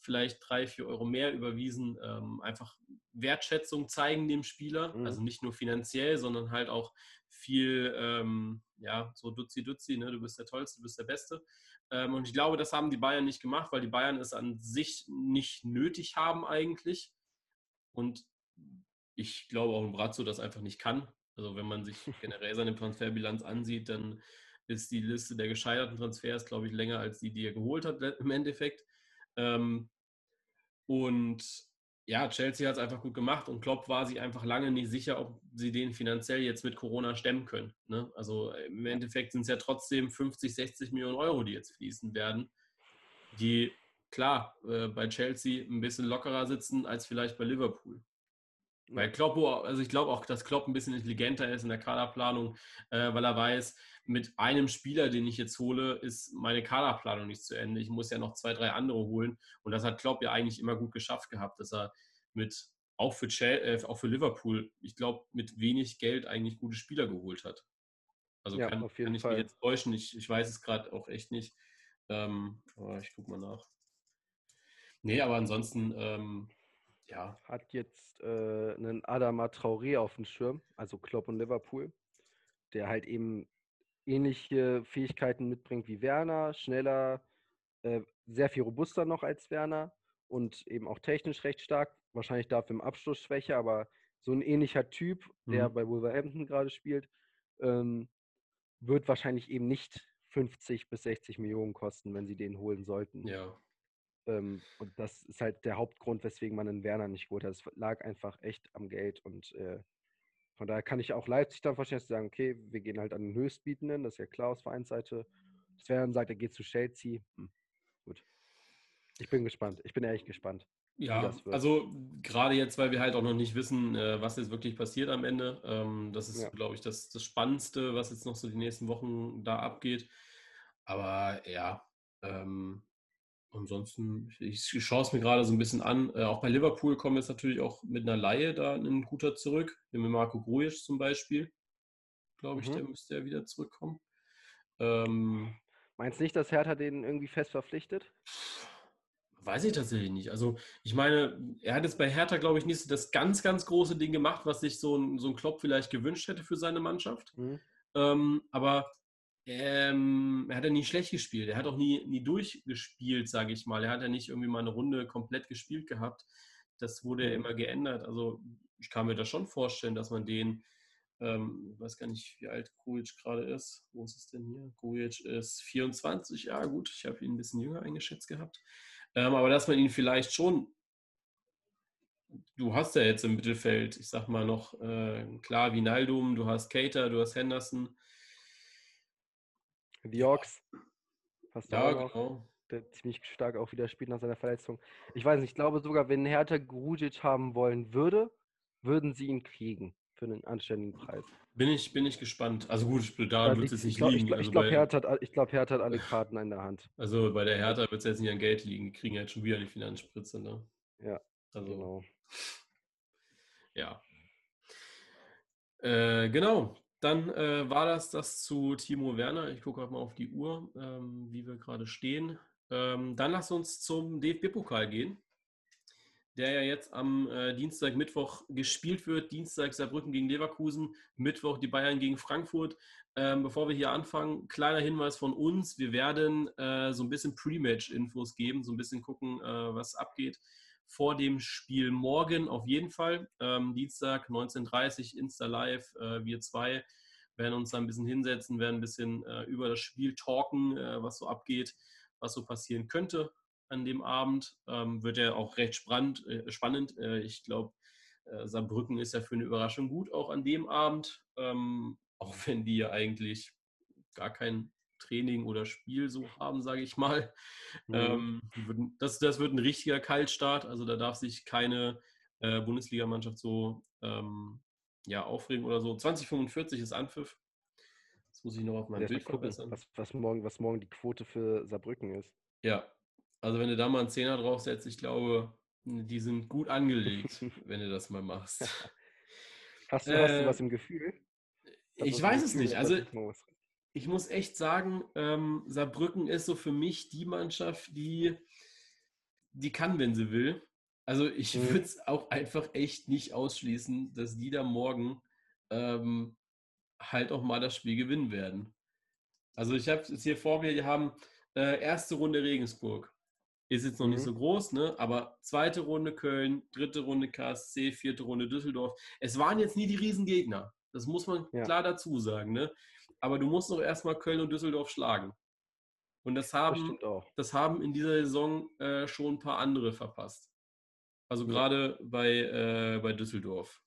vielleicht drei, vier Euro mehr überwiesen, ähm, einfach Wertschätzung zeigen dem Spieler, mhm. also nicht nur finanziell, sondern halt auch viel, ähm, ja, so Dutzi Dutzi, ne? du bist der Tollste, du bist der Beste. Ähm, und ich glaube, das haben die Bayern nicht gemacht, weil die Bayern es an sich nicht nötig haben eigentlich. Und ich glaube auch ein Brazzo das einfach nicht kann. Also wenn man sich generell seine Transferbilanz ansieht, dann ist die Liste der gescheiterten Transfers, glaube ich, länger als die, die er geholt hat im Endeffekt. Ähm, und ja, Chelsea hat es einfach gut gemacht und Klopp war sich einfach lange nicht sicher, ob sie den finanziell jetzt mit Corona stemmen können. Ne? Also im Endeffekt sind es ja trotzdem 50, 60 Millionen Euro, die jetzt fließen werden, die klar äh, bei Chelsea ein bisschen lockerer sitzen als vielleicht bei Liverpool. Weil Klopp, also ich glaube auch, dass Klopp ein bisschen intelligenter ist in der Kaderplanung, äh, weil er weiß, mit einem Spieler, den ich jetzt hole, ist meine Kaderplanung nicht zu Ende. Ich muss ja noch zwei, drei andere holen. Und das hat Klopp ja eigentlich immer gut geschafft gehabt, dass er mit, auch für, äh, auch für Liverpool, ich glaube, mit wenig Geld eigentlich gute Spieler geholt hat. Also ja, kann, kann, ich Fall. mich jetzt täuschen. Ich, ich weiß es gerade auch echt nicht. Ähm, aber ich gucke mal nach. Nee, aber ansonsten, ähm, ja. Hat jetzt äh, einen Adama Traoré auf dem Schirm, also Klopp und Liverpool, der halt eben ähnliche Fähigkeiten mitbringt wie Werner, schneller, äh, sehr viel robuster noch als Werner und eben auch technisch recht stark. Wahrscheinlich dafür im Abschluss schwächer, aber so ein ähnlicher Typ, der mhm. bei Wolverhampton gerade spielt, ähm, wird wahrscheinlich eben nicht 50 bis 60 Millionen kosten, wenn sie den holen sollten. Ja. Ähm, und das ist halt der Hauptgrund, weswegen man einen Werner nicht geholt hat. Es lag einfach echt am Geld und äh, Von daher kann ich auch Leipzig dann verstehen, dass sie sagen, okay, wir gehen halt an den Höchstbietenden, das ist ja klar aus Vereinsseite. Das wäre dann sagt, er geht zu Chelsea. Hm, gut. Ich bin gespannt. Ich bin ehrlich gespannt. Ja, also gerade jetzt, weil wir halt auch noch nicht wissen, äh, was jetzt wirklich passiert am Ende. Ähm, das ist, ja. glaube ich, das, das Spannendste, was jetzt noch so die nächsten Wochen da abgeht. Aber ja, ähm, ansonsten, ich schaue es mir gerade so ein bisschen an. Äh, auch bei Liverpool kommen jetzt natürlich auch mit einer Laie da ein guter zurück. Mit Marco Grujic zum Beispiel. Glaube ich, mhm. der müsste ja wieder zurückkommen. Ähm, Meinst du nicht, dass Hertha den irgendwie fest verpflichtet? Weiß ich tatsächlich nicht. Also, ich meine, er hat jetzt bei Hertha, glaube ich, nicht das ganz, ganz große Ding gemacht, was sich so ein, so ein Klopp vielleicht gewünscht hätte für seine Mannschaft. Mhm. Ähm, aber ähm, er hat ja nie schlecht gespielt. Er hat auch nie, nie durchgespielt, sage ich mal. Er hat ja nicht irgendwie mal eine Runde komplett gespielt gehabt. Das wurde ja mhm. immer geändert. Also, ich kann mir das schon vorstellen, dass man den, ähm, ich weiß gar nicht, wie alt Grujic gerade ist. Wo ist es denn hier? Grujic ist 24. Ja, gut, ich habe ihn ein bisschen jünger eingeschätzt gehabt. Ähm, aber dass man ihn vielleicht schon, du hast ja jetzt im Mittelfeld, ich sag mal noch, äh, klar, Naldum, du hast Cater, du hast Henderson. Die. Hast du ja, auch genau. Der ziemlich stark auch wieder spielt nach seiner Verletzung. Ich weiß nicht, ich glaube sogar, wenn Hertha Grujic haben wollen würde, würden sie ihn kriegen für einen anständigen Preis. Bin ich, bin ich gespannt. Also gut, daran wird es nicht glaub, liegen. Ich, also glaube, Hertha, hat, glaub, Hertha hat alle Karten in der Hand. Also bei der Hertha wird es jetzt nicht an Geld liegen. Die kriegen jetzt schon wieder die Finanzspritze. Ne? Ja, also, genau. Ja. Äh, genau. Dann äh, war das das zu Timo Werner. Ich gucke gerade mal auf die Uhr, ähm, wie wir gerade stehen. Ähm, dann lass uns zum DFB-Pokal gehen der ja jetzt am äh, Dienstag, Mittwoch gespielt wird. Dienstag Saarbrücken gegen Leverkusen, Mittwoch die Bayern gegen Frankfurt. Ähm, bevor wir hier anfangen, kleiner Hinweis von uns. Wir werden äh, so ein bisschen Pre-Match-Infos geben, so ein bisschen gucken, äh, was abgeht vor dem Spiel morgen auf jeden Fall. Ähm, Dienstag 19.30 Uhr, Insta Live. Äh, wir zwei werden uns da ein bisschen hinsetzen, werden ein bisschen äh, über das Spiel talken, äh, was so abgeht, was so passieren könnte an dem Abend. Ähm, wird ja auch recht spannend. Äh, spannend. Äh, ich glaube, äh, Saarbrücken ist ja für eine Überraschung gut, auch an dem Abend. Ähm, auch wenn die ja eigentlich gar kein Training oder Spiel so haben, sage ich mal. Mhm. Ähm, das, das wird ein richtiger Kaltstart. Also da darf sich keine äh, Bundesligamannschaft so ähm, ja, aufregen oder so. 2045 ist Anpfiff. Das muss ich noch auf meinem Bild gucken, verbessern. Was, was, morgen, was morgen die Quote für Saarbrücken ist. Ja, also wenn du da mal einen Zehner draufsetzt, ich glaube, die sind gut angelegt, wenn du das mal machst. Hast du, äh, hast du was im Gefühl? Ich weiß es nicht. Also ich muss echt sagen, ähm, Saarbrücken ist so für mich die Mannschaft, die, die kann, wenn sie will. Also ich mhm. würde es auch einfach echt nicht ausschließen, dass die da morgen ähm, halt auch mal das Spiel gewinnen werden. Also ich habe es hier vor mir, die haben äh, erste Runde Regensburg. Ist jetzt noch mhm. nicht so groß, ne? aber zweite Runde Köln, dritte Runde KSC, vierte Runde Düsseldorf. Es waren jetzt nie die Riesengegner. Das muss man ja. klar dazu sagen. Ne? Aber du musst doch erstmal Köln und Düsseldorf schlagen. Und das haben, das, das haben in dieser Saison äh, schon ein paar andere verpasst. Also gerade bei, äh, bei Düsseldorf.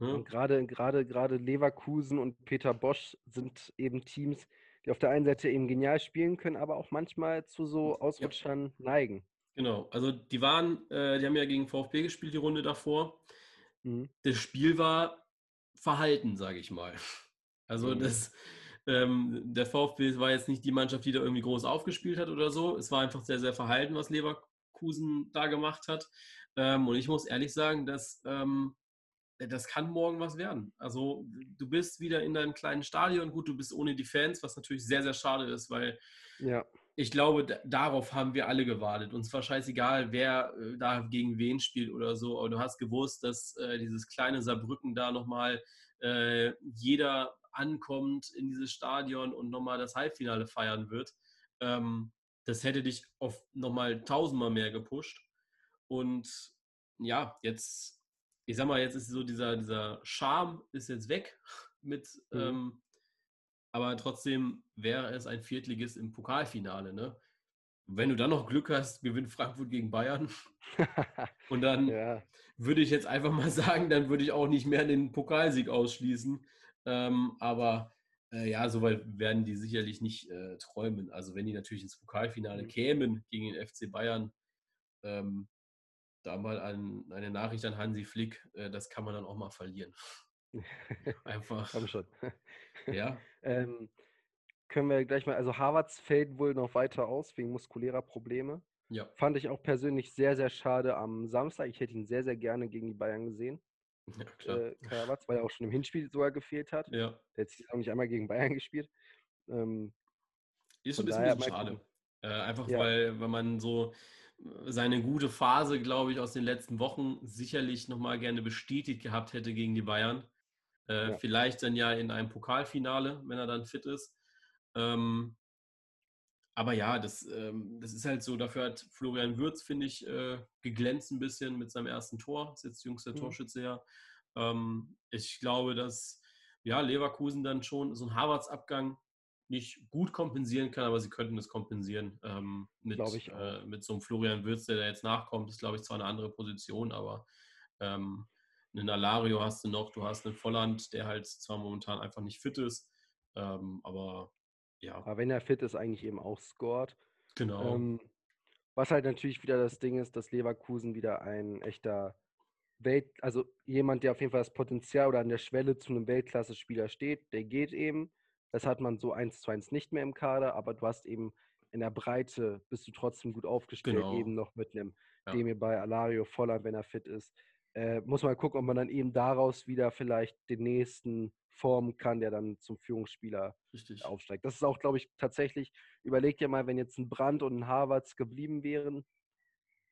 Ne? gerade, gerade, gerade Leverkusen und Peter Bosch sind eben Teams, die auf der einen Seite eben genial spielen können, aber auch manchmal zu so Ausrutschern ja. neigen. Genau, also die waren, äh, die haben ja gegen VfB gespielt, die Runde davor. Mhm. Das Spiel war verhalten, sage ich mal. Also mhm. das, ähm, der VfB war jetzt nicht die Mannschaft, die da irgendwie groß aufgespielt hat oder so. Es war einfach sehr, sehr verhalten, was Leverkusen da gemacht hat. Ähm, und ich muss ehrlich sagen, dass ähm, das kann morgen was werden. Also du bist wieder in deinem kleinen Stadion. Gut, du bist ohne die Fans, was natürlich sehr, sehr schade ist, weil ja. ich glaube, darauf haben wir alle gewartet. Uns war scheißegal, wer äh, da gegen wen spielt oder so. Aber du hast gewusst, dass äh, dieses kleine Saarbrücken da nochmal äh, jeder ankommt in dieses Stadion und nochmal das Halbfinale feiern wird. Ähm, das hätte dich auf nochmal tausendmal mehr gepusht. Und ja, jetzt ich sag mal, jetzt ist so dieser, dieser Charme ist jetzt weg mit, mhm. ähm, aber trotzdem wäre es ein Viertligist im Pokalfinale, ne? wenn du dann noch Glück hast, gewinnt Frankfurt gegen Bayern. Und dann ja. würde ich jetzt einfach mal sagen, dann würde ich auch nicht mehr den Pokalsieg ausschließen. Ähm, aber äh, ja, soweit werden die sicherlich nicht äh, träumen. Also wenn die natürlich ins Pokalfinale mhm. kämen gegen den FC Bayern, ähm, da mal ein, eine Nachricht an Hansi Flick, äh, das kann man dann auch mal verlieren. Einfach. Komm schon. Ja. ähm, können wir gleich mal, also Harvards fällt wohl noch weiter aus wegen muskulärer Probleme. Ja. Fand ich auch persönlich sehr, sehr schade am Samstag. Ich hätte ihn sehr, sehr gerne gegen die Bayern gesehen. Ja, klar. Äh, weil er auch schon im Hinspiel sogar gefehlt hat. Ja. Der hat sich auch nicht einmal gegen Bayern gespielt. Ähm, ist ein bisschen schade. Äh, einfach ja. weil, weil man so äh, seine gute Phase, glaube ich, aus den letzten Wochen sicherlich nochmal gerne bestätigt gehabt hätte gegen die Bayern. Äh, ja. Vielleicht dann ja in einem Pokalfinale, wenn er dann fit ist. Ähm, aber ja, das, ähm, das ist halt so, dafür hat Florian Würz, finde ich, äh, geglänzt ein bisschen mit seinem ersten Tor. Ist jetzt jüngster mhm. Torschütze ja. Ähm, ich glaube, dass ja, Leverkusen dann schon so einen Harvards-Abgang nicht gut kompensieren kann, aber sie könnten es kompensieren ähm, mit, äh, mit so einem Florian Würz, der da jetzt nachkommt. Das ist, glaube ich, zwar eine andere Position, aber ähm, einen Alario hast du noch, du hast einen Volland, der halt zwar momentan einfach nicht fit ist, ähm, aber ja. Aber wenn er fit ist, eigentlich eben auch scored. Genau. Ähm, was halt natürlich wieder das Ding ist, dass Leverkusen wieder ein echter Welt, also jemand, der auf jeden Fall das Potenzial oder an der Schwelle zu einem Weltklasse-Spieler steht, der geht eben. Das hat man so eins zu eins nicht mehr im Kader, aber du hast eben in der Breite bist du trotzdem gut aufgestellt, genau. eben noch mit einem ja. Demir bei Alario Volland, wenn er fit ist. Äh, muss man gucken, ob man dann eben daraus wieder vielleicht den nächsten formen kann, der dann zum Führungsspieler Richtig. aufsteigt. Das ist auch, glaube ich, tatsächlich, überleg dir mal, wenn jetzt ein Brand und ein Harvards geblieben wären,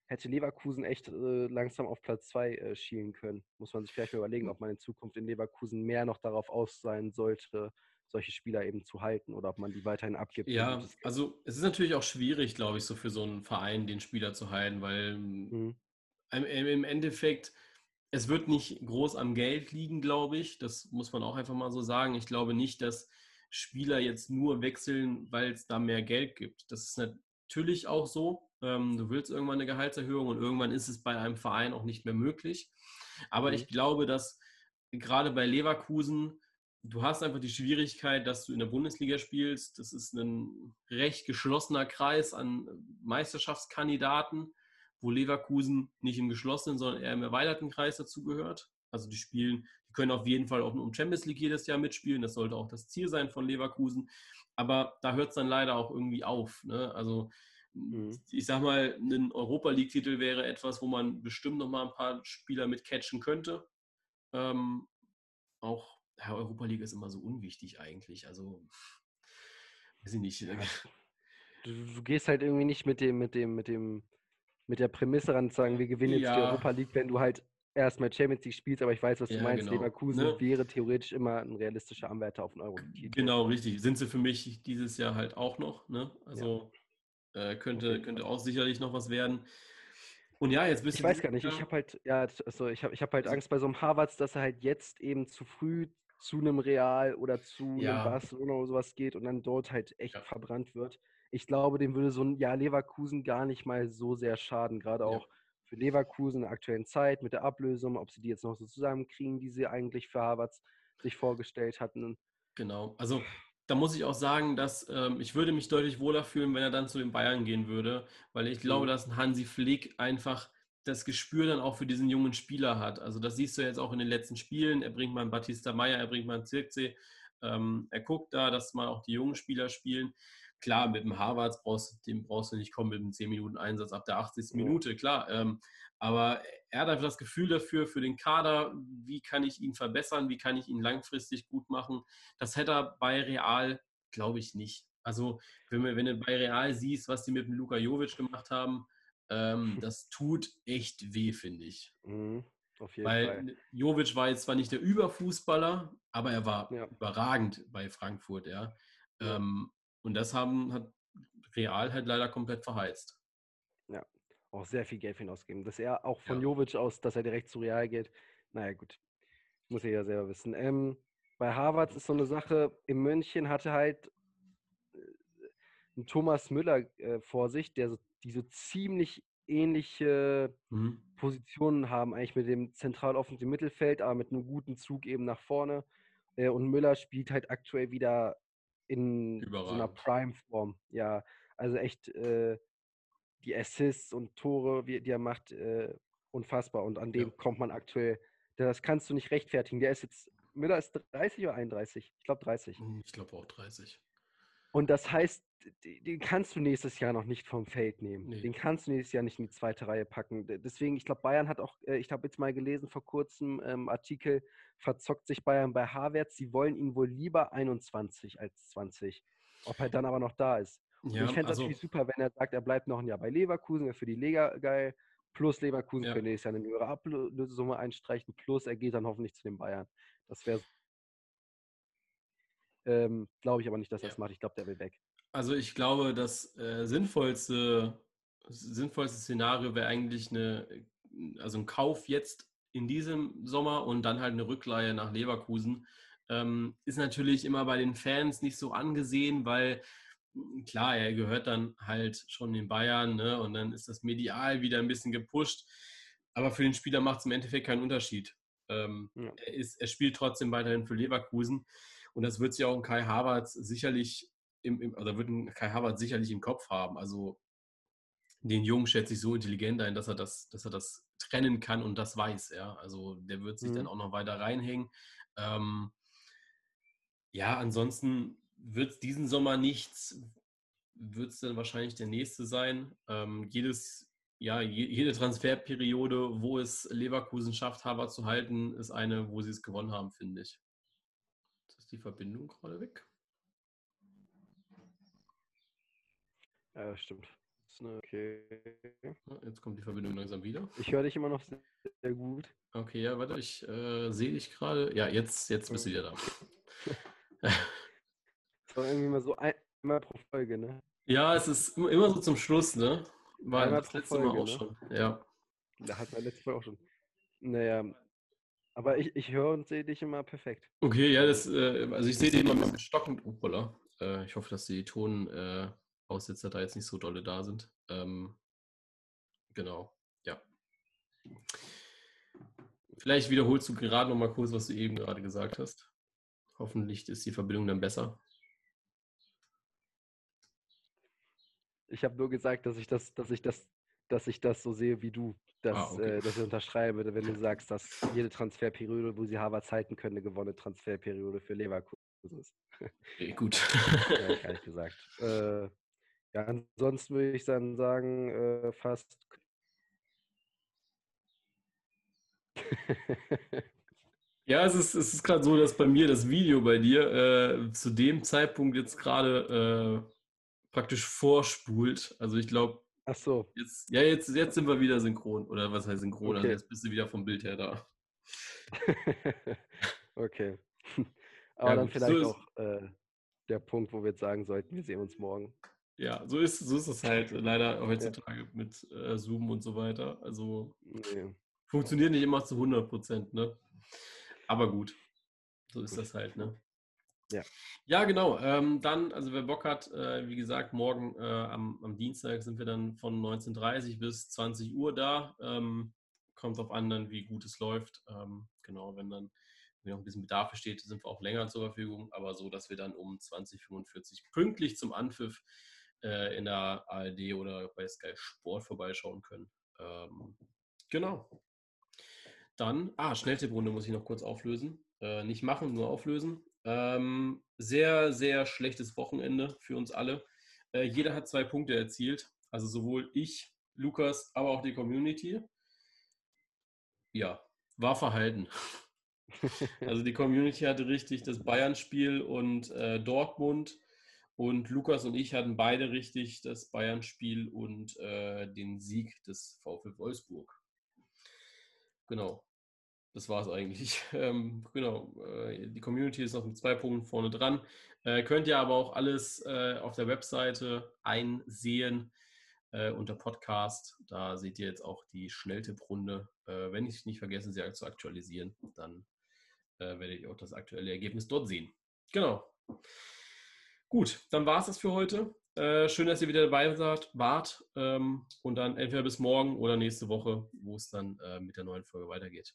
hätte Leverkusen echt äh, langsam auf Platz 2 äh, schielen können. Muss man sich vielleicht mal überlegen, ob man in Zukunft in Leverkusen mehr noch darauf aus sein sollte, solche Spieler eben zu halten oder ob man die weiterhin abgibt. Ja, also es ist natürlich auch schwierig, glaube ich, so für so einen Verein den Spieler zu halten, weil mhm. im Endeffekt es wird nicht groß am Geld liegen, glaube ich. Das muss man auch einfach mal so sagen. Ich glaube nicht, dass Spieler jetzt nur wechseln, weil es da mehr Geld gibt. Das ist natürlich auch so. Ähm, du willst irgendwann eine Gehaltserhöhung und irgendwann ist es bei einem Verein auch nicht mehr möglich. Aber mhm. ich glaube, dass gerade bei Leverkusen, du hast einfach die Schwierigkeit, dass du in der Bundesliga spielst. Das ist ein recht geschlossener Kreis an Meisterschaftskandidaten wo Leverkusen nicht im geschlossenen, sondern eher im erweiterten Kreis dazugehört. Also die spielen, die können auf jeden Fall auch um Champions League jedes Jahr mitspielen. Das sollte auch das Ziel sein von Leverkusen. Aber da hört es dann leider auch irgendwie auf. Ne? Also mhm. ich sag mal, ein Europa League-Titel wäre etwas, wo man bestimmt noch mal ein paar Spieler mit catchen könnte. Ähm, auch ja, Europa League ist immer so unwichtig eigentlich. Also weiß ich nicht. Du, du, gehst halt irgendwie nicht mit dem, mit dem, mit dem mit der Prämisse ran zu sagen, wir gewinnen jetzt die Europa League, wenn du halt erstmal Champions League spielst, aber ich weiß, was du ja, meinst. Genau. Leverkusen ne? wäre theoretisch immer ein realistischer Anwärter auf den euro -Titel. Genau, richtig. Sind sie für mich dieses Jahr halt auch noch. Ne? Also ja. äh, könnte, könnte auch sicherlich noch was werden. Und ja, jetzt bist Ich weiß gar nicht, ich habe halt, ja, also ich habe ich hab halt Angst bei so einem Harvards, dass er halt jetzt eben zu früh zu einem Real oder zu ja. einem Barcelona oder sowas geht und dann dort halt echt ja. verbrannt wird ich glaube, dem würde so ein Jahr Leverkusen gar nicht mal so sehr schaden, gerade ja. auch für Leverkusen in der aktuellen Zeit mit der Ablösung, ob sie die jetzt noch so zusammenkriegen, die sie eigentlich für Harvards sich vorgestellt hatten. Genau, also da muss ich auch sagen, dass ähm, ich würde mich deutlich wohler fühlen, wenn er dann zu den Bayern gehen würde, weil ich glaube, mhm. dass ein Hansi Flick einfach das Gespür dann auch für diesen jungen Spieler hat. Also das siehst du jetzt auch in den letzten Spielen. Er bringt mal einen Batista Meyer, er bringt mal einen Zirkzee. Ähm, er guckt da, dass mal auch die jungen Spieler spielen. Klar, mit dem Harvards brauchst, dem brauchst du nicht kommen mit einem 10 Minuten Einsatz ab der 80. Ja. Minute, klar. Ähm, aber er hat einfach das Gefühl dafür, für den Kader, wie kann ich ihn verbessern, wie kann ich ihn langfristig gut machen. Das hätte er bei Real, glaube ich, nicht. Also, wenn, wenn du bei Real siehst, was die mit dem Luka Jovic gemacht haben, ähm, das tut echt weh, finde ich. Mhm, Weil Fall. Jovic war jetzt zwar nicht der Überfußballer, aber er war ja. überragend bei Frankfurt, ja. ja. Ähm, und das haben, hat Real halt leider komplett verheizt. Ja, auch sehr viel Geld für ihn ausgeben. Dass er auch von ja. Jovic aus, dass er direkt zu Real geht, naja, gut. Muss ich ja selber wissen. Ähm, bei Harvard ist so eine Sache, in München hatte halt, einen Thomas Müller äh, vor sich, der so, die so ziemlich ähnliche mhm. Positionen haben, eigentlich mit dem zentral offensiven Mittelfeld, aber mit einem guten Zug eben nach vorne. Äh, und Müller spielt halt aktuell wieder in Überragend. so einer Prime-Form. Ja, also echt äh, die Assists und Tore, die er macht, äh, unfassbar. Und an dem ja. kommt man aktuell, das kannst du nicht rechtfertigen. Der ist jetzt, Müller ist 30 oder 31? Ich glaube 30. Hm, ich glaube auch 30. Und das heißt, den kannst du nächstes Jahr noch nicht vom Feld nehmen. Nee. Den kannst du nächstes Jahr nicht in die zweite Reihe packen. Deswegen, ich glaube, Bayern hat auch, äh, ich habe jetzt mal gelesen vor kurzem ähm, Artikel, verzockt sich Bayern bei Havertz. Sie wollen ihn wohl lieber 21 als 20. Ob er dann aber noch da ist. Ja, ich fände also, natürlich super, wenn er sagt, er bleibt noch ein Jahr bei Leverkusen, für die Lega geil. Plus Leverkusen ja. könnte nächstes Jahr eine höhere Ablösesumme einstreichen. Plus er geht dann hoffentlich zu den Bayern. Das wäre ähm, glaube ich aber nicht, dass er das macht. Ich glaube, der will weg. Also ich glaube, das äh, sinnvollste, sinnvollste Szenario wäre eigentlich eine, also ein Kauf jetzt in diesem Sommer und dann halt eine Rückleihe nach Leverkusen. Ähm, ist natürlich immer bei den Fans nicht so angesehen, weil hm, klar, er gehört dann halt schon den Bayern ne? und dann ist das medial wieder ein bisschen gepusht. Aber für den Spieler macht es im Endeffekt keinen Unterschied. Ähm, ja. er, ist, er spielt trotzdem weiterhin für Leverkusen. Und das wird sich auch ein Kai Havertz sicherlich im, im, oder wird ein Kai Havertz sicherlich im Kopf haben. Also den Jungen schätze ich so intelligent ein, dass er das, dass er das trennen kann und das weiß. Ja, also der wird sich mhm. dann auch noch weiter reinhängen. Ähm, ja, ansonsten wird es diesen Sommer nichts, wird es dann wahrscheinlich der nächste sein. Ähm, jedes, ja, jede Transferperiode, wo es Leverkusen schafft, Harvard zu halten, ist eine, wo sie es gewonnen haben, finde ich die Verbindung gerade weg. Ja, stimmt. Okay. Jetzt kommt die Verbindung langsam wieder. Ich höre dich immer noch sehr, sehr, gut. Okay, ja, warte, ich äh, sehe dich gerade. Ja, jetzt, jetzt bist du wieder da. das war irgendwie mal so einmal pro Folge, ne? Ja, es ist immer so zum Schluss, ne? War einmal das letzte Folge, Mal auch ne? schon. Ja. Da hat man letztes Mal auch schon. Naja, aber ich, ich höre und sehe dich immer perfekt. Okay, ja, das, äh, also ich sehe dich immer mit stockend. Oh, äh, ich hoffe, dass die Tonaussetzer äh, da jetzt nicht so dolle da sind. Ähm, genau, ja. Vielleicht wiederholst du gerade noch mal kurz, was du eben gerade gesagt hast. Hoffentlich ist die Verbindung dann besser. Ich habe nur gesagt, dass ich das, dass ich das, dass ich das so sehe wie du dass, ah, okay. äh, dass ich unterschreibe, wenn du sagst, dass jede Transferperiode, wo sie Harvard halten können, eine gewonnene Transferperiode für Leverkusen ist. Okay, gut. ja, gar nicht gesagt. Äh, ja, ansonsten würde ich dann sagen, äh, fast. ja, es ist, es ist gerade so, dass bei mir das Video bei dir äh, zu dem Zeitpunkt jetzt gerade äh, praktisch vorspult. Also ich glaube, Ach so. Jetzt, ja, jetzt, jetzt sind wir wieder synchron. Oder was heißt synchron? Also okay. Also jetzt bist du wieder vom Bild her da. okay. Aber ja, dann vielleicht so auch äh, der Punkt, wo wir jetzt sagen sollten, wir sehen uns morgen. Ja, so ist, so ist es halt leider heutzutage ja. mit äh, Zoom und so weiter. Also nee. funktioniert nicht immer zu 100 Prozent, ne? Aber gut, so ist das halt, ne? Ja. Ja, genau. Ähm, dann, also wer Bock hat, äh, wie gesagt, morgen äh, am, am, Dienstag sind wir dann von 19.30 bis 20 Uhr da. Ähm, kommt auf an, dann, wie gut es läuft. Ähm, genau, wenn dann wenn noch ein bisschen Bedarf besteht, sind wir auch länger zur Verfügung, aber so, dass wir dann um 2045 pünktlich zum Anpfiff äh, in der ARD oder bei Sky Sport vorbeischauen können. Ähm, genau. Dann, ah, Schnelltipprunde muss ich noch kurz auflösen. Äh, nicht machen, nur auflösen. Ähm, sehr, sehr schlechtes Wochenende für uns alle. Äh, jeder hat zwei Punkte erzielt. Also sowohl ich, Lukas, aber auch die Community. Ja, war verhalten. also die Community hatte richtig das Bayern-Spiel und äh, Dortmund. Und Lukas und ich hatten beide richtig das Bayern-Spiel und äh, den Sieg des VfL Wolfsburg. Genau das war es eigentlich. Ähm, genau, äh, die Community ist noch mit zwei Punkten vorne dran. Äh, könnt ihr aber auch alles äh, auf der Webseite einsehen äh, unter Podcast. Da seht ihr jetzt auch die Schnelltipprunde. Äh, wenn ich nicht vergesse, sie zu aktualisieren, dann äh, werdet ihr auch das aktuelle Ergebnis dort sehen. Genau. Gut, dann war es das für heute. Schön, dass ihr wieder dabei wart. wart ähm, und dann entweder bis morgen oder nächste Woche, wo es dann mit der neuen Folge weitergeht.